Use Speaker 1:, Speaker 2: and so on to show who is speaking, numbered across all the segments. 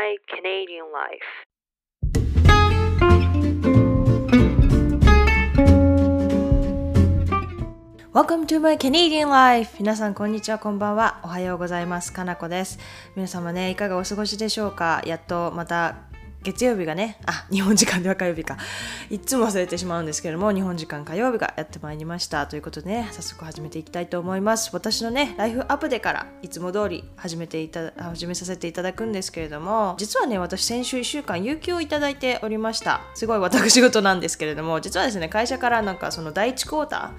Speaker 1: My Canadian Life
Speaker 2: Welcome to my Canadian life! 皆さん、こんにちは、こんばんは。おはようございます。かなこです。皆様ね、いかがお過ごしでしょうか？やっとまた月曜日がね、あ、日本時間では火曜日か。いつも忘れてしまうんですけれども、日本時間火曜日がやってまいりました。ということでね、早速始めていきたいと思います。私のね、ライフアップデからいつも通り始めていた、始めさせていただくんですけれども、実はね、私先週1週間、有給をいただいておりました。すごい私事なんですけれども、実はですね、会社からなんかその第1クォーター、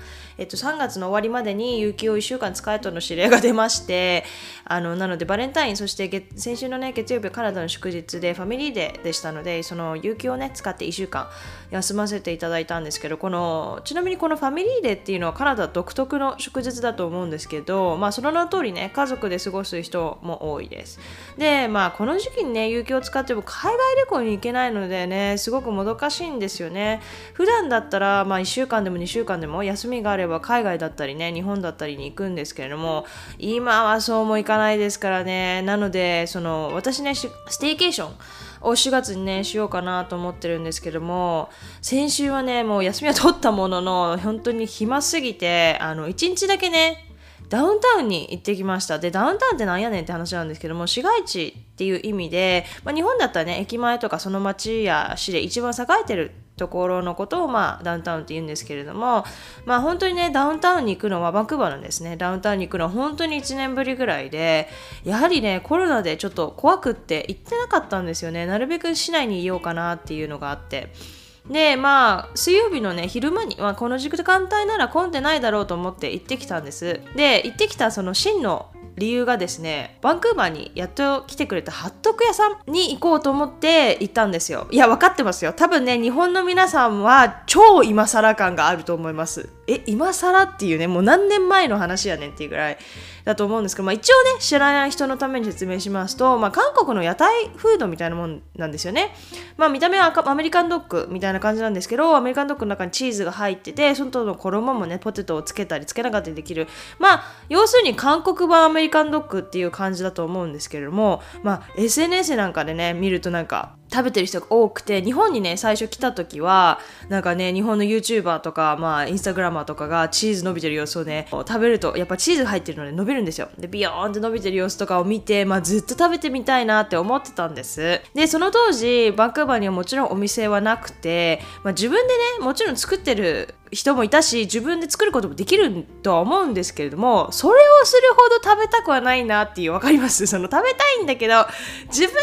Speaker 2: えっと、3月の終わりまでに有給を1週間使えとの指令が出ましてあのなのでバレンタインそして先週のね月曜日カナダの祝日でファミリーデーでしたのでその有給をね使って1週間休ませていただいたんですけどこのちなみにこのファミリーデーっていうのはカナダ独特の祝日だと思うんですけどまあその名の通りね家族で過ごす人も多いです。でまあこの時期にね有給を使っても海外旅行に行けないのでねすごくもどかしいんですよね。普段だったらまあ1週間でも2週間でも休みがあれば海外だったりね日本だったりに行くんですけれども今はそうもいかないですからねなのでその私ねステイケーションを4月にねしようかなと思ってるんですけども先週はねもう休みは取ったものの本当に暇すぎてあの1日だけねダウンタウンに行ってきました。で、ダウンタウンってなんやねんって話なんですけども、市街地っていう意味で、まあ、日本だったらね、駅前とかその町や市で一番栄えてるところのことを、まあ、ダウンタウンって言うんですけれども、まあ、本当にね、ダウンタウンに行くのはバンクーバーなんですね。ダウンタウンに行くのは本当に1年ぶりぐらいで、やはりね、コロナでちょっと怖くって行ってなかったんですよね。なるべく市内にいようかなっていうのがあって。でまあ水曜日のね昼間に、まあ、この時間帯なら混んでないだろうと思って行ってきたんですで行ってきたその真の理由がですねバンクーバーにやっと来てくれたハットク屋さんに行こうと思って行ったんですよ。いや分かってますよ。多分ね日本の皆さんは超今更感があると思います。え今更っていうねもう何年前の話やねんっていうぐらい。だと思うんですけど、まあ、一応ね知らない人のために説明しますと、まあ、韓国の屋台フードみたいなもんなんですよね、まあ、見た目はアメリカンドッグみたいな感じなんですけどアメリカンドッグの中にチーズが入っててそのの衣もねポテトをつけたりつけなかったりできる。まあ要するに韓国版アメリカンドッグっていう感じだと思うんですけれども、まあ、SNS なんかでね見るとなんか食べてる人が多くて日本にね最初来た時はなんかね日本の YouTuber とかまあインスタグラマーとかがチーズ伸びてる様子をね食べるとやっぱチーズ入ってるので伸びるんですよ。でビヨーンって伸びてる様子とかを見て、まあ、ずっと食べてみたいなって思ってたんです。でその当時バンクーバーにはもちろんお店はなくて、まあ、自分でねもちろん作ってる人もいたし自分で作ることもできるとは思うんですけれどもそれをするほど食べたくはないなっていう分かります？その食べたいんだけど自分で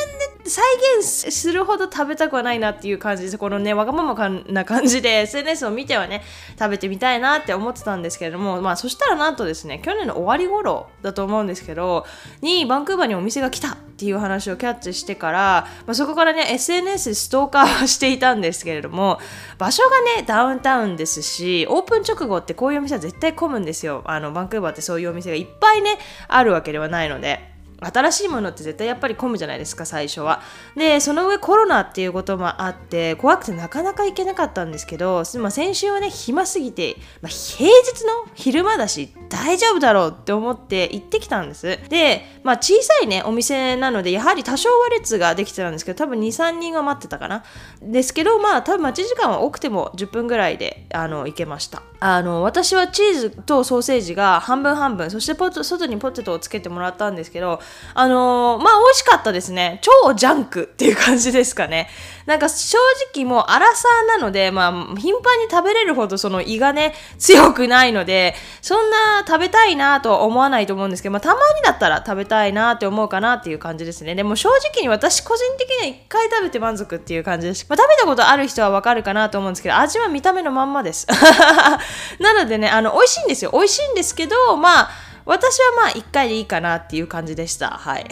Speaker 2: 再現するほど食べたくはないなっていう感じでこのねわがままな感じで SNS を見てはね食べてみたいなって思ってたんですけれどもまあそしたらなんとですね去年の終わり頃だと思うんですけどにバンクーバーにお店が来たっていう話をキャッチしてから、まあ、そこからね SNS ストーカーしていたんですけれども場所がねダウンタウンですしオープン直後ってこういうお店は絶対混むんですよあのバンクーバーってそういうお店がいっぱいねあるわけではないので。新しいものって絶対やっぱり混むじゃないですか最初は。でその上コロナっていうこともあって怖くてなかなか行けなかったんですけど、まあ、先週はね暇すぎて、まあ、平日の昼間だし大丈夫だろうって思って行ってきたんです。で、まあ、小さいねお店なのでやはり多少は列ができてたんですけど多分23人が待ってたかな。ですけどまあ多分待ち時間は多くても10分ぐらいであの行けました。あの私はチーズとソーセージが半分半分そしてポ外にポテトをつけてもらったんですけどあのー、まあ美味しかったですね。超ジャンクっていう感じですかね。なんか正直もうアラサーなのでまあ頻繁に食べれるほどその胃がね強くないのでそんな食べたいなとは思わないと思うんですけど、まあ、たまにだったら食べたいなって思うかなっていう感じですね。でも正直に私個人的には1回食べて満足っていう感じです、まあ、食べたことある人はわかるかなと思うんですけど味は見た目のまんまです。なのでね、あの、美味しいんですよ。美味しいんですけど、まあ、私はまあ1回でいいかなっていう感じでした。はい。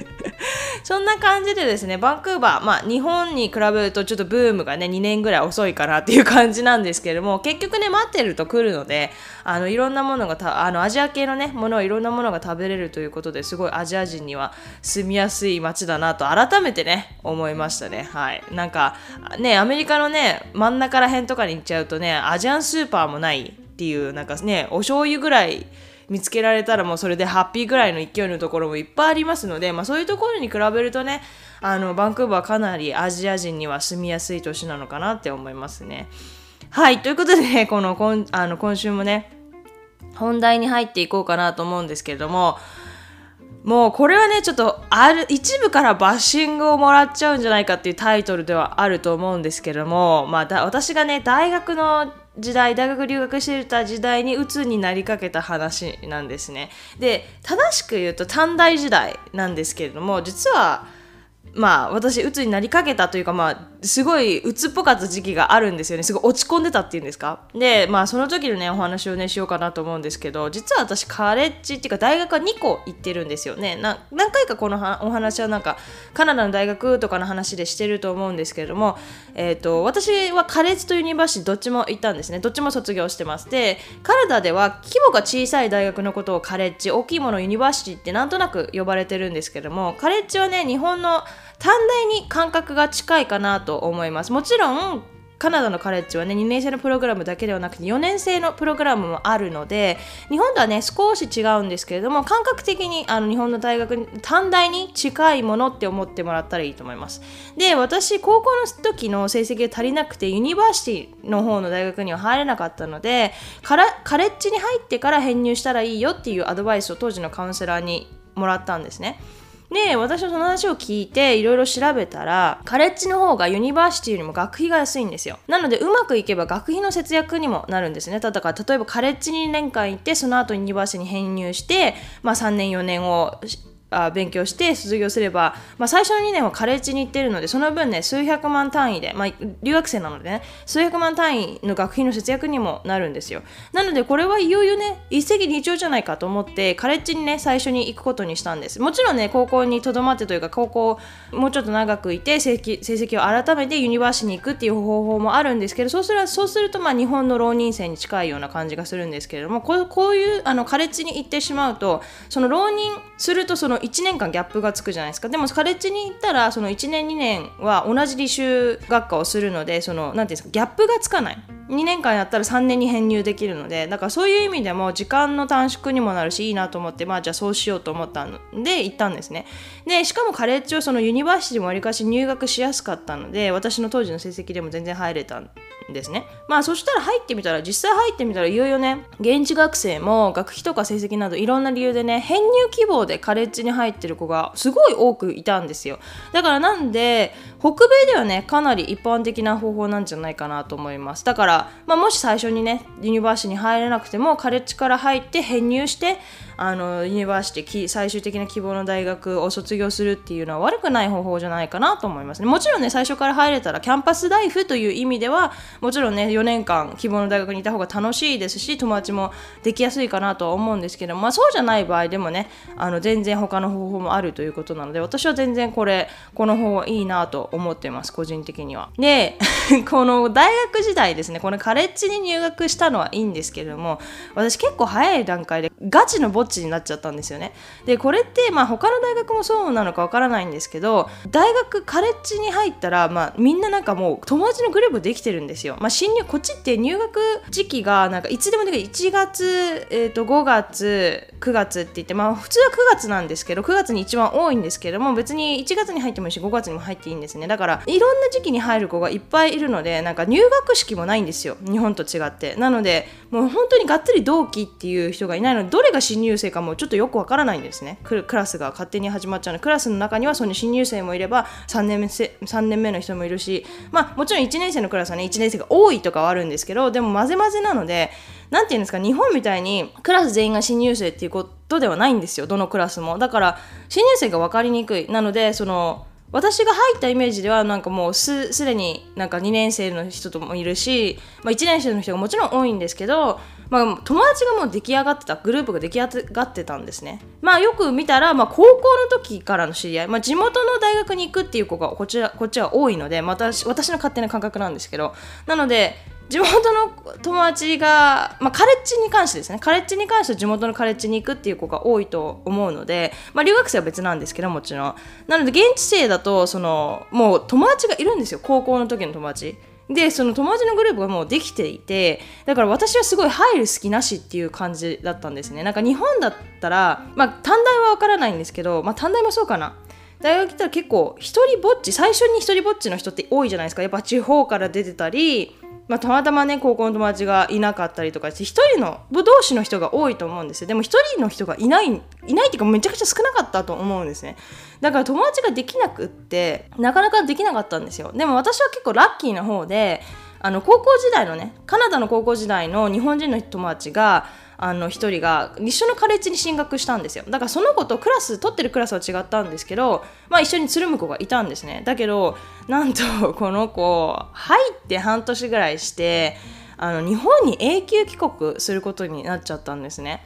Speaker 2: そんな感じでですね、バンクーバー、まあ日本に比べるとちょっとブームがね、2年ぐらい遅いかなっていう感じなんですけれども、結局ね、待ってると来るので、あの、いろんなものがた、あの、アジア系のね、ものをいろんなものが食べれるということですごいアジア人には住みやすい街だなと改めてね、思いましたね。はい。なんか、ね、アメリカのね、真ん中ら辺とかに行っちゃうとね、アジアンスーパーもないっていう、なんかね、お醤油ぐらい、見つけられたらもうそれでハッピーぐらいの勢いのところもいっぱいありますので、まあ、そういうところに比べるとねあのバンクーバーかなりアジア人には住みやすい都市なのかなって思いますね。はいということでね この今あの今週もね本題に入っていこうかなと思うんですけれどももうこれはねちょっとある一部からバッシングをもらっちゃうんじゃないかっていうタイトルではあると思うんですけども、まあ、だ私がね大学の時代大学留学してた時代に鬱になりかけた話なんですね。で正しく言うと短大時代なんですけれども実はまあ私鬱になりかけたというかまあすごい鬱っぽかった時期があるんですよね。すごい落ち込んでたっていうんですか？でまあその時のねお話をねしようかなと思うんですけど実は私カレッジっていうか大学は2個行ってるんですよね。何回かこのお話はなんかカナダの大学とかの話でしてると思うんですけれども、えーと、私はカレッジとユニバーシティどっちも行ったんですね。どっちも卒業してます。でカナダでは規模が小さい大学のことをカレッジ大きいものユニバーシティってなんとなく呼ばれてるんですけどもカレッジはね日本の短大に感覚が近いかなと思います。もちろんカナダのカレッジはね2年生のプログラムだけではなくて4年生のプログラムもあるので日本とはね少し違うんですけれども感覚的にあの日本の大学に短大に近いものって思ってもらったらいいと思います。で私高校の時の成績が足りなくてユニバーシティの方の大学には入れなかったのでカレッジに入ってから編入したらいいよっていうアドバイスを当時のカウンセラーにもらったんですね。で私はその話を聞いていろいろ調べたらカレッジの方がユニバーシティよりも学費が安いんですよ。なのでうまくいけば学費の節約にもなるんですね。だから例えばカレッジに2年間行ってその後ユニバーシティに編入して、まあ、3年4年をあ勉強して卒業すれば、まあ、最初の2年はカレッジに行ってるのでその分ね数百万単位で、まあ、留学生なのでね数百万単位の学費の節約にもなるんですよ。なのでこれはいよいよね一石二鳥じゃないかと思ってカレッジにね最初に行くことにしたんです。もちろんね高校にとどまってというか高校もうちょっと長くいて成績成績を改めてユニバーシティに行くっていう方法もあるんですけどそうするそうするとまあ日本の浪人生に近いような感じがするんですけれどもこうこういうあのカレッジに行ってしまうとその浪人するとその1年間ギャップがつくじゃないですか。でもカレッジに行ったらその1年2年は同じ履修学科をするのでその何ていうんですかギャップがつかない。2年間やったら3年に編入できるのでだからそういう意味でも時間の短縮にもなるしいいなと思ってまあじゃあそうしようと思ったので行ったんですね。でしかもカレッジはそのユニバーシティもわりかし入学しやすかったので私の当時の成績でも全然入れたんですね。まあそしたら入ってみたら実際入ってみたらいよいよね現地学生も学費とか成績などいろんな理由でね編入希望でカレッジに入ってる子がすごい多くいたんですよ。だからなんで北米ではねかなり一般的な方法なんじゃないかなと思います。だから、まあ、もし最初にねユニバーシティに入れなくてもカレッジから入って編入してあのユニバーシティ最終的な希望の大学を卒業するっていうのは悪くない方法じゃないかなと思いますね。もちろんね最初から入れたらキャンパスライフという意味ではもちろんね4年間希望の大学にいた方が楽しいですし友達もできやすいかなとは思うんですけどまあそうじゃない場合でもねあの全然他の方法もあるということなので私は全然これこの方はいいなと思ってます個人的には。で この大学時代ですねこのカレッジに入学したのはいいんですけども私結構早い段階でガチのぼっちになっちゃったんですよね。でこれってまあ他の大学もそうなのかわからないんですけど大学カレッジに入ったらまあみんななんかもう友達のグループできてるんですよ。まあ新入こっちって入学時期がなんかいつでもできる1月、えー、と5月9月って言ってまあ普通は9月なんですけど9月に一番多いんですけども別に1月に入ってもいいし5月にも入っていいんですね。だからいろんな時期に入る子がいっぱいいるのでなんか入学式もないんですよ。日本と違って。なのでもう本当にがっつり同期っていう人がいないのでどれが新入生かもちょっとよくわからないんですね。クラスが勝手に始まっちゃうの。クラスの中にはその新入生もいれば3年目 ,3 年目の人もいるしまあもちろん1年生のクラスはね1年生が多いとかはあるんですけどでも混ぜ混ぜなので何て言うんですか日本みたいにクラス全員が新入生っていうことではないんですよ。どのクラスも。だから新入生が分かりにくい。なのでその私が入ったイメージではなんかもうすすでになんか2年生の人ともいるし、まあ、1年生の人がもちろん多いんですけど、まあ、友達がもう出来上がってたグループが出来上がってたんですね。まあよく見たら、まあ、高校の時からの知り合い、まあ、地元の大学に行くっていう子がこちらこっちは多いのでまた私の勝手な感覚なんですけど。なので地元の友達が、まあ、カレッジに関してですね。カレッジに関しては地元のカレッジに行くっていう子が多いと思うので、まあ、留学生は別なんですけどもちろん。なので現地生だとそのもう友達がいるんですよ。高校の時の友達。でその友達のグループがもうできていてだから私はすごい入る隙なしっていう感じだったんですね。なんか日本だったらまあ短大はわからないんですけどまあ短大もそうかな。大学行ったら結構一人ぼっち最初に一人ぼっちの人って多いじゃないですか。やっぱ地方から出てたりまあ、たまたまね高校の友達がいなかったりとかして1人の同士の人が多いと思うんですよ。でも1人の人がいないいないっていうかめちゃくちゃ少なかったと思うんですね。だから友達ができなくってなかなかできなかったんですよ。でも私は結構ラッキーな方であの高校時代のねカナダの高校時代の日本人の友達があの1人が一緒のカレッジに進学したんですよだからその子とクラス取ってるクラスは違ったんですけど、まあ、一緒につるむ子がいたんですねだけどなんとこの子入って半年ぐらいしてあの日本に永久帰国することになっちゃったんですね。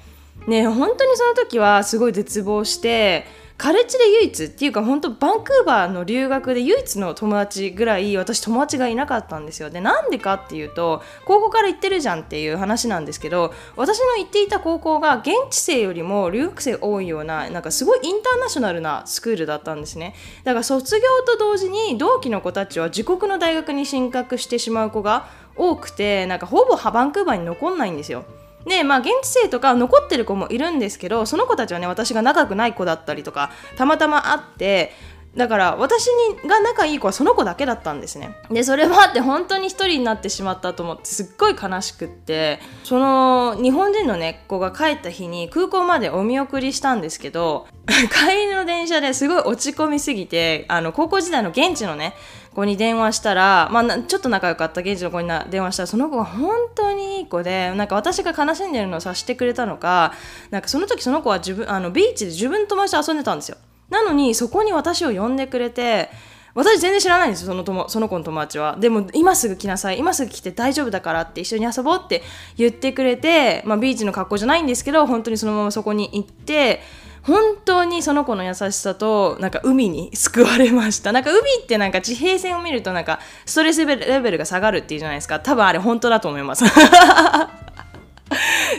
Speaker 2: ね本当にその時はすごい絶望してカレッジで唯一っていうか本当バンクーバーの留学で唯一の友達ぐらい私友達がいなかったんですよ。でなんでかっていうと高校から行ってるじゃんっていう話なんですけど私の行っていた高校が現地生よりも留学生多いようななんかすごいインターナショナルなスクールだったんですね。だから卒業と同時に同期の子たちは自国の大学に進学してしまう子が多くてなんかほぼバンクーバーに残んないんですよ。でまあ現地生とか残ってる子もいるんですけどその子たちはね私が仲良くない子だったりとかたまたま会ってだから私にが仲いい子はその子だけだったんですね。でそれもあって本当に一人になってしまったと思ってすっごい悲しくってその日本人のね子が帰った日に空港までお見送りしたんですけど 帰りの電車ですごい落ち込みすぎてあの高校時代の現地のね子に電話したら、まあ、ちょっと仲良かった現地の子に電話したらその子が本当にいい子でなんか私が悲しんでるのを察してくれたのかなんかその時その子は自分あのビーチで自分の友達と遊んでたんですよ。なのにそこに私を呼んでくれて私全然知らないんですよその友その子の友達は。でも今すぐ来なさい今すぐ来て大丈夫だからって一緒に遊ぼうって言ってくれて、まあ、ビーチの格好じゃないんですけど本当にそのままそこに行って本当にその子の優しさとなんか海に救われました。なんか海ってなんか地平線を見るとなんかストレスレベルが下がるっていうじゃないですか。多分あれ本当だと思います。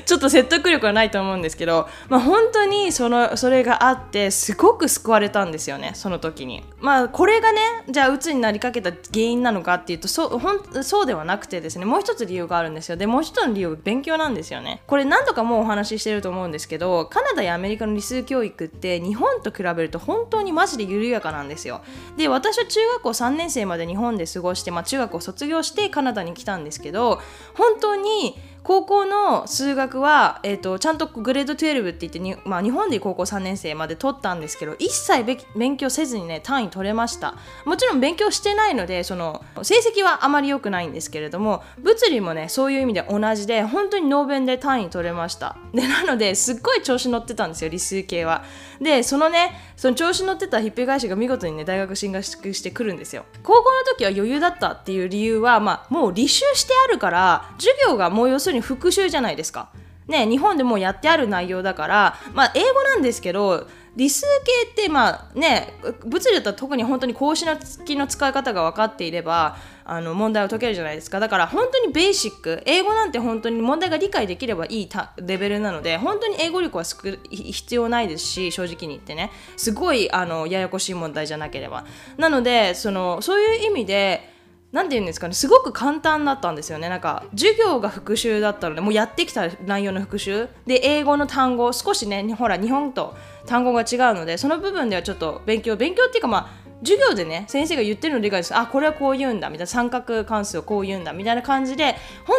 Speaker 2: ちょっと説得力はないと思うんですけど、まあ、本当にそのそれがあってすごく救われたんですよねその時に。まあこれがねじゃあ鬱になりかけた原因なのかっていうとそうほんそうではなくてですねもう一つ理由があるんですよでもう一つの理由は勉強なんですよね。これ何度かもうお話ししてると思うんですけどカナダやアメリカの理数教育って日本と比べると本当にマジで緩やかなんですよ。で私は中学校3年生まで日本で過ごして、まあ、中学校卒業してカナダに来たんですけど本当に高校の数学は、えーと、ちゃんとグレード12って言ってに、まあ、日本で高校3年生まで取ったんですけど一切勉強せずにね単位取れました。もちろん勉強してないのでその成績はあまり良くないんですけれども物理もねそういう意味で同じで本当にノーベンで単位取れました。でなのですっごい調子乗ってたんですよ理数系は。でそのねその調子乗ってたひっぺ返しが見事にね大学進学してくるんですよ。高校の時は余裕だったっていう理由は、まあ、もう履修してあるから授業がもう要するに復習じゃないですか。ね日本でもやってある内容だからまあ英語なんですけど理数系ってまあね物理だったら特に本当に格子の付きの使い方が分かっていればあの問題を解けるじゃないですか。だから本当にベーシック英語なんて本当に問題が理解できればいいレベルなので本当に英語力は必要ないですし正直に言ってね。すごいあのややこしい問題じゃなければ。なのでそのそういう意味で何て言うんですかねすごく簡単だったんですよね。なんか授業が復習だったのでもうやってきた内容の復習。で英語の単語少しねほら日本と単語が違うのでその部分ではちょっと勉強勉強っていうかまあ授業でね先生が言ってるのを理解ですあこれはこう言うんだみたいな三角関数をこう言うんだみたいな感じで本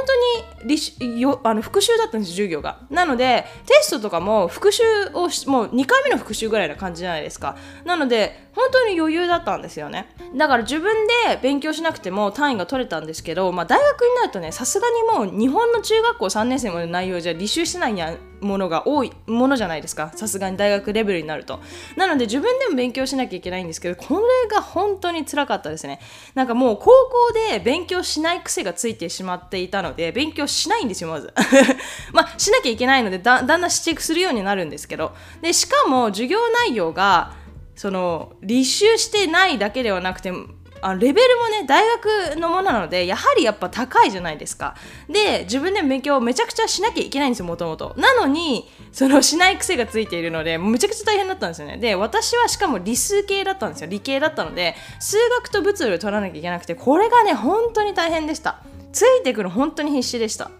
Speaker 2: 当によあの復習だったんです授業が。なのでテストとかも復習をもう2回目の復習ぐらいな感じじゃないですか。なので本当に余裕だったんですよね。だから自分で勉強しなくても単位が取れたんですけど、まあ、大学になるとねさすがにもう日本の中学校3年生までの内容じゃ履修してないものが多いものじゃないですか。さすがに大学レベルになると。なので自分でも勉強しなきゃいけないんですけどこれが本当につらかったですね。なんかもう高校で勉強しない癖がついてしまっていたので勉強しないんですよまず。まあしなきゃいけないのでだだんだん指摘するようになるんですけど。でしかも授業内容がその履修してないだけではなくてあレベルもね大学のものなのでやはりやっぱ高いじゃないですか。で自分で勉強をめちゃくちゃしなきゃいけないんですよもともと。なのにそのしない癖がついているのでめちゃくちゃ大変だったんですよね。で私はしかも理数系だったんですよ。理系だったので数学と物理を取らなきゃいけなくてこれがね本当に大変でした。ついてくる本当に必死でした。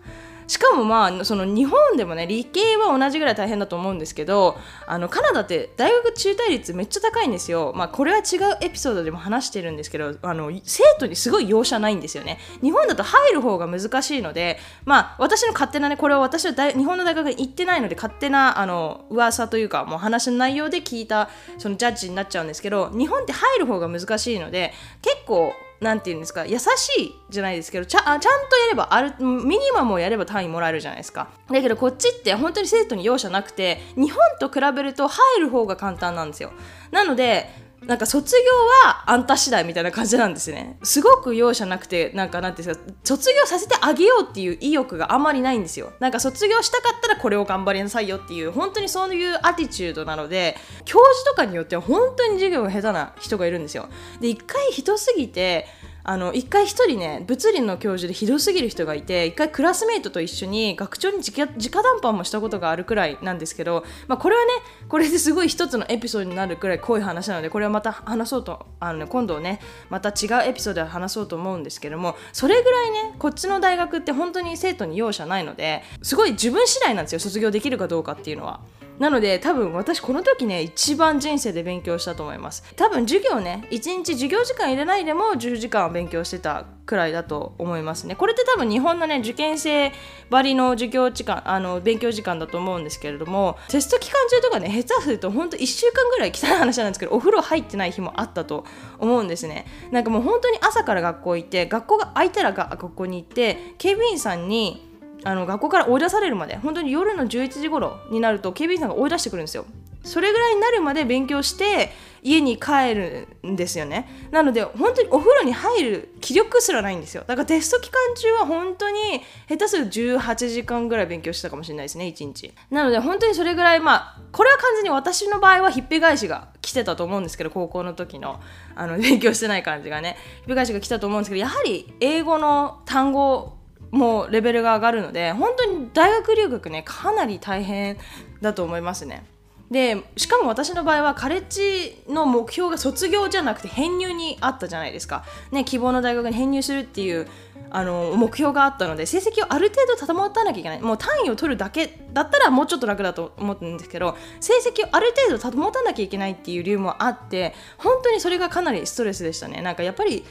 Speaker 2: しかもまあその日本でもね理系は同じぐらい大変だと思うんですけどあのカナダって大学中退率めっちゃ高いんですよ。まあこれは違うエピソードでも話してるんですけどあの生徒にすごい容赦ないんですよね。日本だと入る方が難しいのでまあ私の勝手なねこれは私は日本の大学に行ってないので勝手なあの噂というかもう話の内容で聞いたそのジャッジになっちゃうんですけど日本って入る方が難しいので結構なんて言うんですか優しいじゃないですけどちゃちゃんとやればあるミニマムをやれば単位もらえるじゃないですか。だけどこっちって本当に生徒に容赦なくて日本と比べると入る方が簡単なんですよ。なのでなんか卒業はあんた次第みたいな感じなんですね。すごく容赦なくてなんかなんていうか卒業させてあげようっていう意欲があまりないんですよ。なんか卒業したかったらこれを頑張りなさいよっていう本当にそういうアティチュードなので教授とかによっては本当に授業が下手な人がいるんですよ。で一回ひどすぎてあの一回一人ね物理の教授でひどすぎる人がいて一回クラスメートと一緒に学長に直談判もしたことがあるくらいなんですけど、まあ、これはねこれですごい一つのエピソードになるくらい濃い話なのでこれはまた話そうとあの、ね、今度ねまた違うエピソードで話そうと思うんですけどもそれぐらいねこっちの大学って本当に生徒に容赦ないのですごい自分次第なんですよ卒業できるかどうかっていうのは。なので多分私この時ね一番人生で勉強したと思います。多分授業ね1日授業時間入れないでも10時間勉強してたくらいだと思いますね。これって多分日本のね受験生ばりの授業時間あの勉強時間だと思うんですけれどもテスト期間中とかね下手すると本当1週間ぐらい汚い話なんですけどお風呂入ってない日もあったと思うんですね。なんかもう本当に朝から学校行って学校が空いたら学校に行って警備員さんにあの学校から追い出されるまで本当に夜の11時頃になると警備員さんが追い出してくるんですよ。それぐらいになるまで勉強して家に帰るんですよね。なので本当にお風呂に入る気力すらないんですよ。だからテスト期間中は本当に下手すると18時間ぐらい勉強してたかもしれないですね1日。なので本当にそれぐらいまあこれは完全に私の場合はひっぺ返しが来てたと思うんですけど高校の時のあの勉強してない感じがねひっぺ返しが来たと思うんですけどやはり英語の単語もうレベルが上がるので本当に大学留学ねかなり大変だと思いますね。でしかも私の場合はカレッジの目標が卒業じゃなくて編入にあったじゃないですか、ね、希望の大学に編入するっていうあの目標があったので成績をある程度保たなきゃいけない。もう単位を取るだけだったらもうちょっと楽だと思ってるんですけど成績をある程度保たなきゃいけないっていう理由もあって本当にそれがかなりストレスでしたね。なんかやっぱり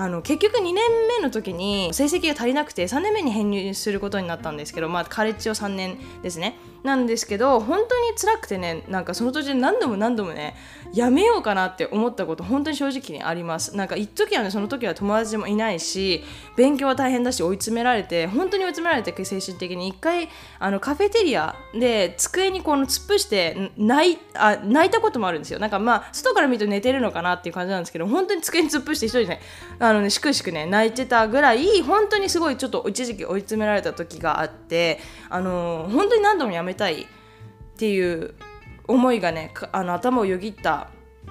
Speaker 2: あの結局2年目の時に成績が足りなくて3年目に編入することになったんですけど、まあ、カレッジを3年ですね。なんですけど本当に辛くてねなんかその途中で何度も何度もねやめようかなって思ったこと本当に正直にあります。なんか一時はねその時は友達もいないし勉強は大変だし追い詰められて本当に追い詰められて精神的に。一回あのカフェテリアで机にこの突っ伏して泣いあ泣いたこともあるんですよ。なんかまあ外から見ると寝てるのかなっていう感じなんですけど本当に机に突っ伏して一人でねあのねしくしくね泣いてたぐらい本当にすごいちょっと一時期追い詰められた時があってあの本当に何度もやめたいっていう思いがねあの頭をよぎった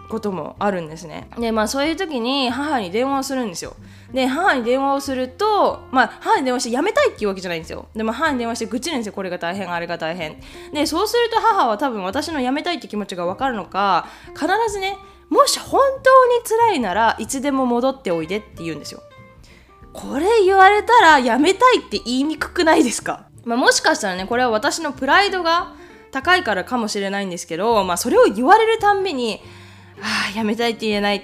Speaker 2: こともあるんですね。でまあそういう時に母に電話をするんですよ。で母に電話をするとまあ母に電話してやめたいっていうわけじゃないんですよ。でも母に電話して愚痴るんですよ。これが大変あれが大変。でそうすると母は多分私のやめたいって気持ちが分かるのか必ずねもし本当に辛いならいつでも戻っておいでって言うんですよ。これ言われたらやめたいって言いにくくないですか、まあ、もしかしたらねこれは私のプライドが高いからかもしれないんですけど、まあ、それを言われるたんびにああやめたいって言えない、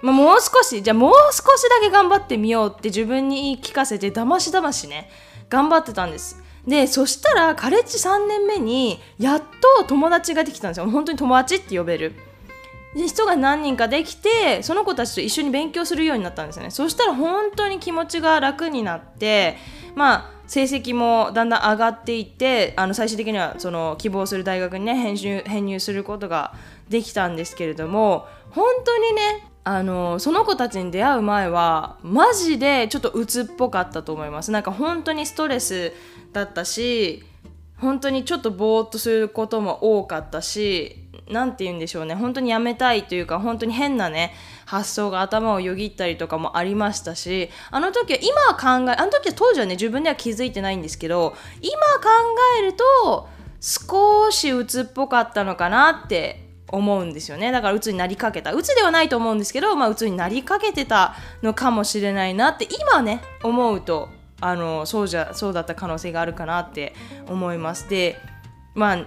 Speaker 2: まあ、もう少しじゃあもう少しだけ頑張ってみようって自分に言い聞かせてだましだましね頑張ってたんです。でそしたらカレッジ3年目にやっと友達ができたんですよ。本当に友達って呼べる。で人が何人かできてその子たちと一緒に勉強するようになったんですよね。そしたら本当に気持ちが楽になってまあ成績もだんだん上がっていってあの最終的にはその希望する大学にね編入編入することができたんですけれども本当にねあのその子たちに出会う前はマジでちょっと鬱っぽかったと思います。なんか本当にストレスだったし本当にちょっとぼーっとすることも多かったし何て言うんでしょうね。本当にやめたいというか本当に変なね発想が頭をよぎったりとかもありましたしあの時は今は考えあの時は当時はね自分では気づいてないんですけど今考えると少し鬱っぽかったのかなって思うんですよね。だから鬱になりかけた。鬱ではないと思うんですけど、まあ、鬱になりかけてたのかもしれないなって今ね思うとあのそうじゃそうだった可能性があるかなって思います。でまあ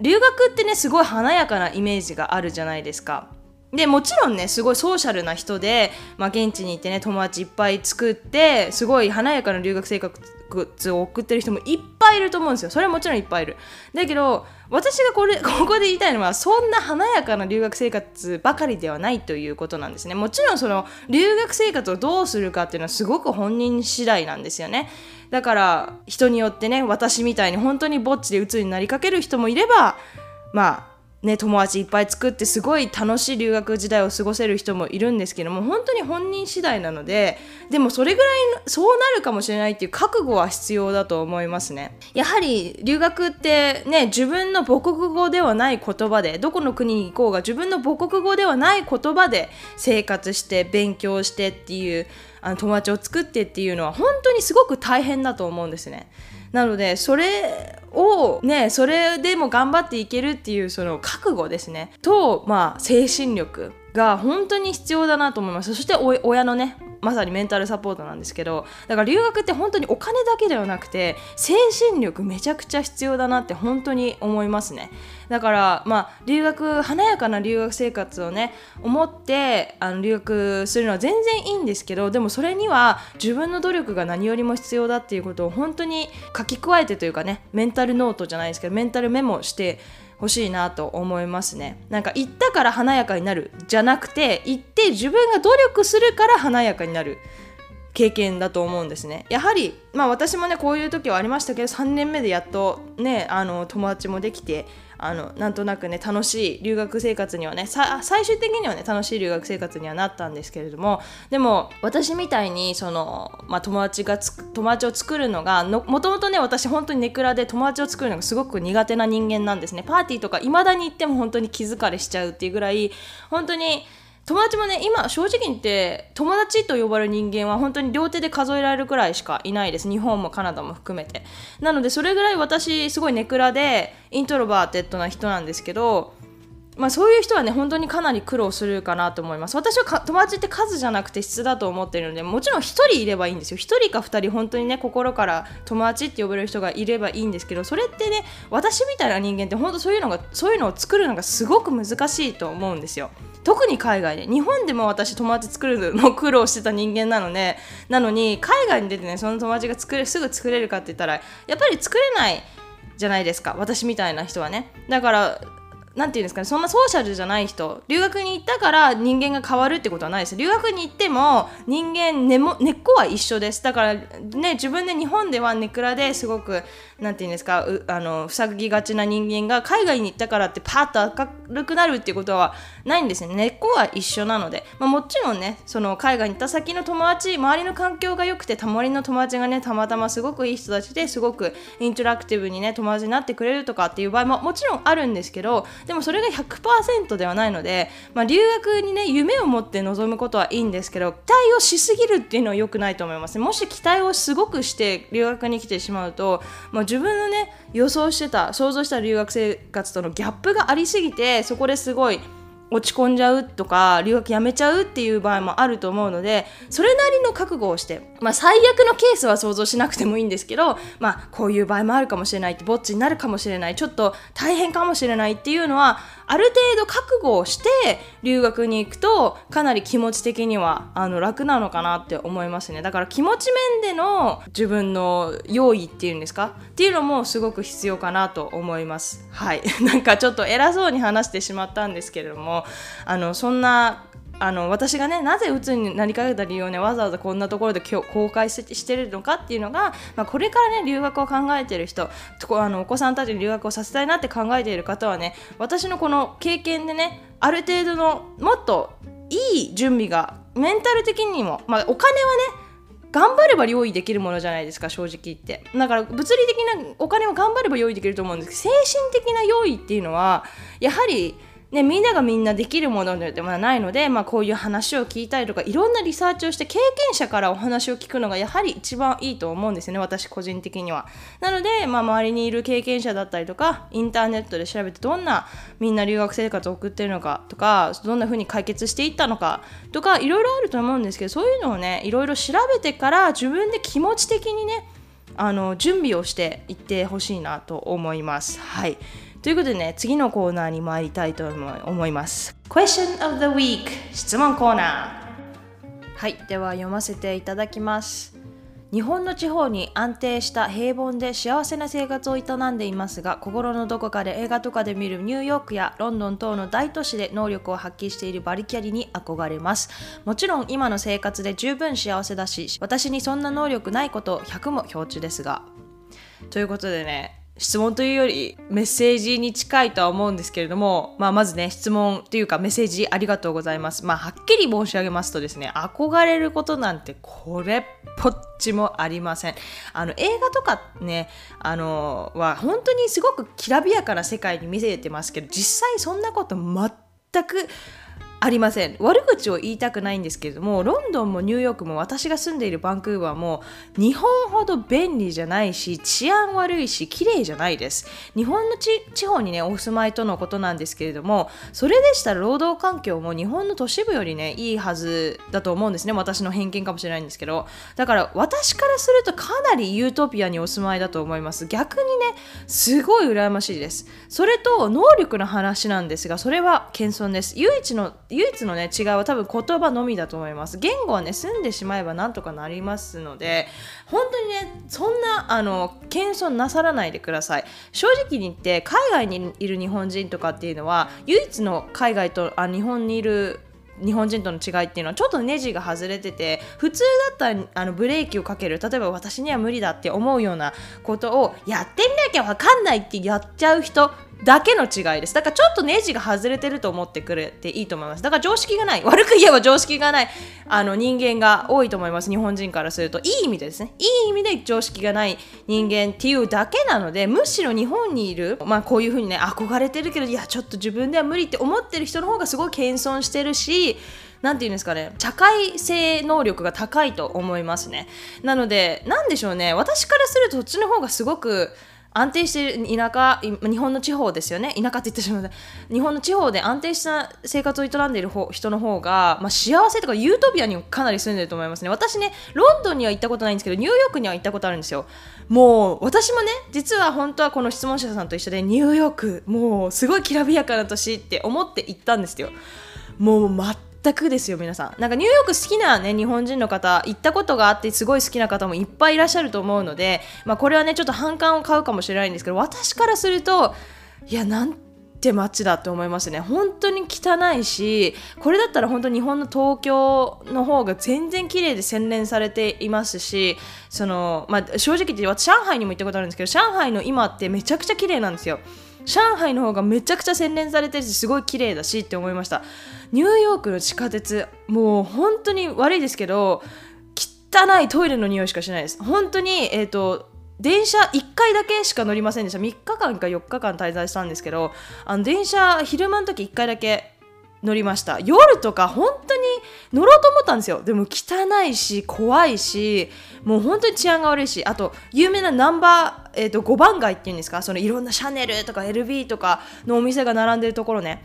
Speaker 2: 留学ってねすごい華やかなイメージがあるじゃないですか。でもちろんねすごいソーシャルな人で、まあ、現地に行ってね友達いっぱい作ってすごい華やかな留学生活を送ってる人もいっぱいいると思うんですよ。それはもちろんいっぱいいる。だけど私がこれ ここで言いたいのはそんな華やかな留学生活ばかりではないということなんですね。もちろんその留学生活をどうするかっていうのはすごく本人次第なんですよね。だから人によってね私みたいに本当にぼっちで鬱になりかける人もいればまあね、友達いっぱい作ってすごい楽しい留学時代を過ごせる人もいるんですけども本当に本人次第なのででもそれぐらいそうなるかもしれないっていう覚悟は必要だと思いますねやはり留学ってね自分の母国語ではない言葉でどこの国に行こうが自分の母国語ではない言葉で生活して勉強してっていうあの友達を作ってっていうのは本当にすごく大変だと思うんですね。なのでそれをねそれでも頑張っていけるっていうその覚悟ですね。とまあ精神力が本当に必要だなと思います。そして親のねまさにメンタルサポートなんですけどだから留学って本当にお金だけではなくて精神力めちゃくちゃ必要だなって本当に思いますね。だからまあ留学華やかな留学生活をね思ってあの留学するのは全然いいんですけどでもそれには自分の努力が何よりも必要だっていうことを本当に書き加えてというかねメンタルノートじゃないですけどメンタルメモしてほしいなと思いますね。なんか行ったから華やかになるじゃなくて行って自分が努力するから華やかになる。経験だと思うんですね。やはりまあ私もねこういう時はありましたけど3年目でやっとねあの友達もできてあのなんとなくね楽しい留学生活にはね最終的にはね楽しい留学生活にはなったんですけれどもでも私みたいにその、まあ、友達が友達を作るのがもともとね私本当にネクラで友達を作るのがすごく苦手な人間なんですね。パーティーとかいまだに行っても本当に気疲れしちゃうっていうぐらい本当に友達もね今正直言って友達と呼ばれる人間は本当に両手で数えられるくらいしかいないです。日本もカナダも含めて。なのでそれぐらい私すごいネクラで introverted な人なんですけどまあ、そういう人はね本当にかなり苦労するかなと思います。私は友達って数じゃなくて質だと思ってるのでもちろん1人いればいいんですよ。1人か2人本当にね心から友達って呼べる人がいればいいんですけどそれってね私みたいな人間って本当そういうのがそういうのを作るのがすごく難しいと思うんですよ。特に海外で。日本でも私友達作るの苦労してた人間なのでなのに海外に出てねその友達が作れすぐ作れるかって言ったらやっぱり作れないじゃないですか。私みたいな人はね。だからなんていうんですかねそんなソーシャルじゃない人。留学に行ったから人間が変わるってことはないです。留学に行っても人間根も根っこは一緒です。だからね自分で日本ではネクラですごくなんていうんですかあの塞ぎがちな人間が海外に行ったからってパッと明るくなるっていうことはないんですね。根っこは一緒なので、まあ、もちろんねその海外に行った先の友達周りの環境が良くてたまりの友達がねたまたますごくいい人たちですごくインタラクティブにね友達になってくれるとかっていう場合ももちろんあるんですけどでもそれが100%ではないので、まあ、留学にね夢を持って臨むことはいいんですけど期待をしすぎるっていうのは良くないと思います。もし期待をすごくして留学に来てしまうと、まあ、自分のね予想してた想像した留学生活とのギャップがありすぎてそこですごい落ち込んじゃうとか留学やめちゃうっていう場合もあると思うのでそれなりの覚悟をして、まあ、最悪のケースは想像しなくてもいいんですけど、まあ、こういう場合もあるかもしれないってぼっちになるかもしれないちょっと大変かもしれないっていうのはある程度覚悟をして留学に行くとかなり気持ち的にはあの楽なのかなって思いますね。だから気持ち面での自分の用意っていうんですか？っていうのもすごく必要かなと思います。はい。なんかちょっと偉そうに話してしまったんですけれどもあのそんなあの私がねなぜ鬱になりかけた理由をねわざわざこんなところで公開してるのかっていうのが、まあ、これからね留学を考えてる人あのお子さんたちに留学をさせたいなって考えている方はね私のこの経験でねある程度のもっといい準備がメンタル的にも、まあ、お金はね頑張れば用意できるものじゃないですか正直言って。だから物理的なお金を頑張れば用意できると思うんですけど精神的な用意っていうのはやはりね、みんながみんなできるものではないので、まあ、こういう話を聞いたりとかいろんなリサーチをして経験者からお話を聞くのがやはり一番いいと思うんですよね私個人的には。なので、まあ、周りにいる経験者だったりとかインターネットで調べてどんなみんな留学生活を送ってるのかとかどんな風に解決していったのかとかいろいろあると思うんですけどそういうのをねいろいろ調べてから自分で気持ち的にねあの準備をしていってほしいなと思います。はいということでね、次のコーナーに参りたいと思います。Question of the Week 質問コーナー。はい、では読ませていただきます。日本の地方に安定した平凡で幸せな生活を営んでいますが心のどこかで映画とかで見るニューヨークやロンドン等の大都市で能力を発揮しているバリキャリに憧れますもちろん今の生活で十分幸せだし私にそんな能力ないこと100も表中ですがということでね質問というよりメッセージに近いとは思うんですけれども、まあ、まずね質問というかメッセージありがとうございます。まあ、はっきり申し上げますとですね憧れることなんてこれっぽっちもありません。あの映画とかねあのは本当にすごくきらびやかな世界に見せてますけど実際そんなこと全くありません。悪口を言いたくないんですけれどもロンドンもニューヨークも私が住んでいるバンクーバーも日本ほど便利じゃないし治安悪いし綺麗じゃないです。日本の地方にねお住まいとのことなんですけれどもそれでしたら労働環境も日本の都市部よりねいいはずだと思うんですね。私の偏見かもしれないんですけど。だから私からするとかなりユートピアにお住まいだと思います。逆にねすごい羨ましいです。それと能力の話なんですがそれは謙遜です。唯一の唯一のね違いは多分言葉のみだと思います。言語はね住んでしまえばなんとかなりますので本当にねそんなあの謙遜なさらないでください。正直に言って海外にいる日本人とかっていうのは唯一の海外とあ日本にいる日本人との違いっていうのはちょっとネジが外れてて普通だったらあのブレーキをかける例えば私には無理だって思うようなことをやってみなきゃ分かんないってやっちゃう人だけの違いです。だからちょっとネジが外れてると思ってくれていいと思います。だから常識がない。悪く言えば常識がない。あの人間が多いと思います。日本人からすると。いい意味でですね。いい意味で常識がない人間っていうだけなのでむしろ日本にいる。まあこういうふうにね憧れてるけどいやちょっと自分では無理って思ってる人の方がすごい謙遜してるし何て言うんですかね。社会性能力が高いと思いますね。なので何でしょうね。私からするとそっちの方がすごく安定している田舎日本の地方ですよね。田舎って言ってしまう。日本の地方で安定した生活を営んでいる人の方が、まあ、幸せとかユートピアにかなり住んでると思いますね。私ねロンドンには行ったことないんですけどニューヨークには行ったことあるんですよ。もう私もね実は本当はこの質問者さんと一緒でニューヨークもうすごいきらびやかな都市って思って行ったんですよ。もう全くですよ皆さん。なんかニューヨーク好きなね日本人の方行ったことがあってすごい好きな方もいっぱいいらっしゃると思うので、まあ、これはねちょっと反感を買うかもしれないんですけど私からするといやなんて街だって思いますね。本当に汚いしこれだったら本当日本の東京の方が全然綺麗で洗練されていますしその、まあ、正直言って私上海にも行ったことあるんですけど上海の今ってめちゃくちゃ綺麗なんですよ。上海の方がめちゃくちゃ洗練されてるしすごい綺麗だしって思いました。ニューヨークの地下鉄もう本当に悪いですけど汚いトイレの匂いしかしないです。本当にえっ、ー、と電車1回だけしか乗りませんでした。3日間か4日間滞在したんですけどあの電車昼間の時1回だけ乗りました。夜とか本当に乗ろうと思ったんですよ。でも汚いし怖いしもう本当に治安が悪いしあと有名なナンバー、えーと、5番街っていうんですか？そのいろんなシャネルとか LB とかのお店が並んでるところね。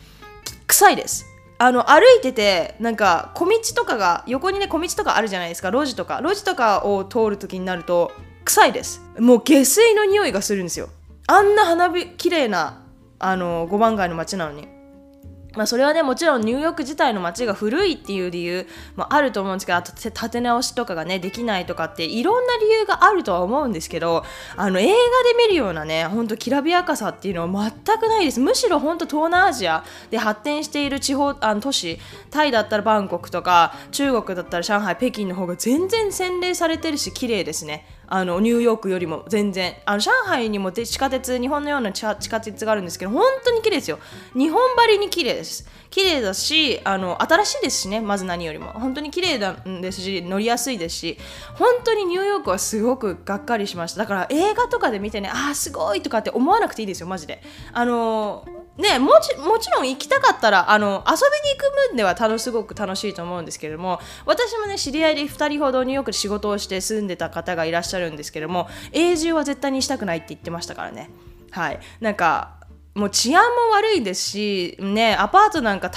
Speaker 2: 臭いです。あの歩いててなんか小道とかが横にね小道とかあるじゃないですか？路地とか。路地とかを通る時になると臭いです。もう下水の匂いがするんですよ。あんな花火綺麗なあの5番街の街なのに。まあ、それはねもちろんニューヨーク自体の街が古いっていう理由もあると思うんですけど建て直しとかがねできないとかっていろんな理由があるとは思うんですけどあの映画で見るようなねほんときらびやかさっていうのは全くないです。むしろ本当東南アジアで発展している地方あの都市タイだったらバンコクとか中国だったら上海北京の方が全然洗練されてるし綺麗ですね。あのニューヨークよりも全然あの上海にも地下鉄日本のような地下鉄があるんですけど本当に綺麗ですよ。日本張りに綺麗です。綺麗だしあの新しいですしねまず何よりも。本当に綺麗なんですし乗りやすいですし本当にニューヨークはすごくがっかりしました。だから映画とかで見てねああすごいとかって思わなくていいですよマジで。あのねもちもちろん行きたかったらあの遊びに行く分では楽すごく楽しいと思うんですけれども私もね知り合いで2人ほどニューヨークで仕事をして住んでた方がいらっしゃるんですけれども永住は絶対にしたくないって言ってましたからね。はい。なんかもう治安も悪いですし、ね、アパートなんか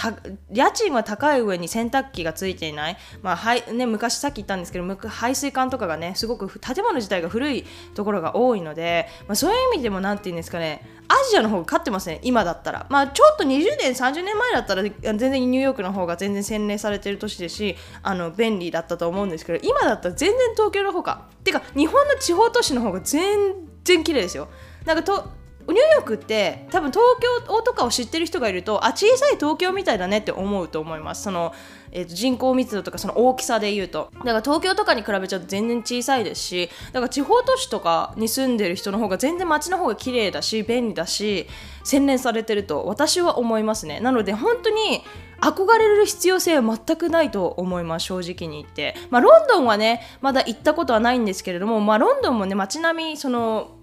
Speaker 2: 家賃は高い上に洗濯機がついていない、まあはいね、昔さっき言ったんですけど排水管とかがねすごく建物自体が古いところが多いので、まあ、そういう意味でも何て言うんですかねアジアの方が勝ってますね今だったら、まあ、ちょっと20年30年前だったら全然ニューヨークの方が全然洗練されてる都市ですしあの便利だったと思うんですけど今だったら全然東京の方がてか日本の地方都市の方が全然綺麗ですよ。なんかとニューヨークって多分東京とかを知ってる人がいるとあ小さい東京みたいだねって思うと思います。その、えーと、人口密度とかその大きさで言うと。だから東京とかに比べちゃうと全然小さいですしだから地方都市とかに住んでる人の方が全然街の方が綺麗だし便利だし洗練されてると私は思いますね。なので本当に憧れる必要性は全くないと思います正直に言って、まあ、ロンドンはねまだ行ったことはないんですけれども、まあ、ロンドンもね街並みその、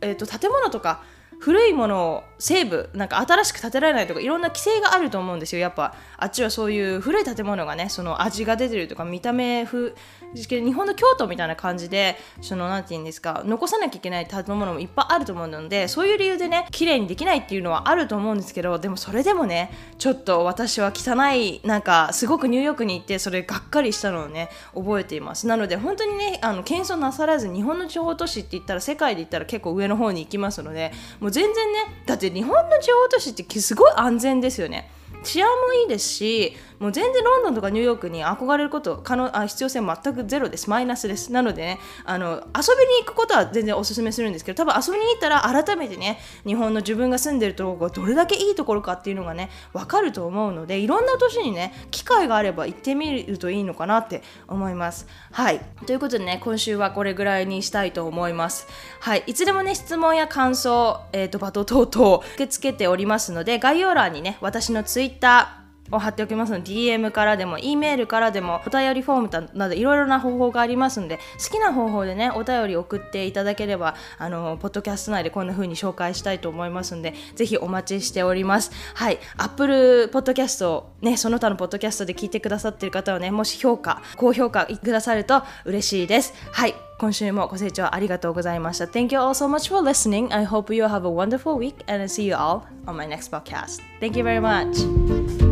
Speaker 2: えーと建物とか古いものをセーブなんか新しく建てられないとかいろんな規制があると思うんですよ。やっぱあっちはそういう古い建物がねその味が出てるとか見た目風日本の京都みたいな感じでそのなんて言うんですか残さなきゃいけない建物もいっぱいあると思うのでそういう理由でね綺麗にできないっていうのはあると思うんですけどでもそれでもねちょっと私は汚いなんかすごくニューヨークに行ってそれがっかりしたのをね覚えています。なので本当にねあの謙遜なさらず日本の地方都市って言ったら世界で言ったら結構上の方に行きますのでもう全然ねだって日本の地方都市ってすごい安全ですよね。治安もいいですしもう全然ロンドンとかニューヨークに憧れること可能あ必要性全くゼロです。マイナスです。なのでねあの遊びに行くことは全然おすすめするんですけど多分遊びに行ったら改めてね日本の自分が住んでるところがどれだけいいところかっていうのがね分かると思うのでいろんな都市にね機会があれば行ってみるといいのかなって思います。はい。ということでね今週はこれぐらいにしたいと思います。はい。いつでもね質問や感想、えーと、バト等々受け付けておりますので概要欄にね私のツイッターを貼っておきますので DM からでも E メールからでもお便りフォームなどいろいろな方法がありますので好きな方法でねお便り送っていただければあのポッドキャスト内でこんな風に紹介したいと思いますのでぜひお待ちしておりますはい Apple ポッドキャストねその他のポッドキャストで聞いてくださっている方はねもし評価高評価くださると嬉しいですはい今週もご清聴ありがとうございました。Thank you all so much for listening. I hope you have a wonderful week and I see you all on my next podcast. Thank you very much.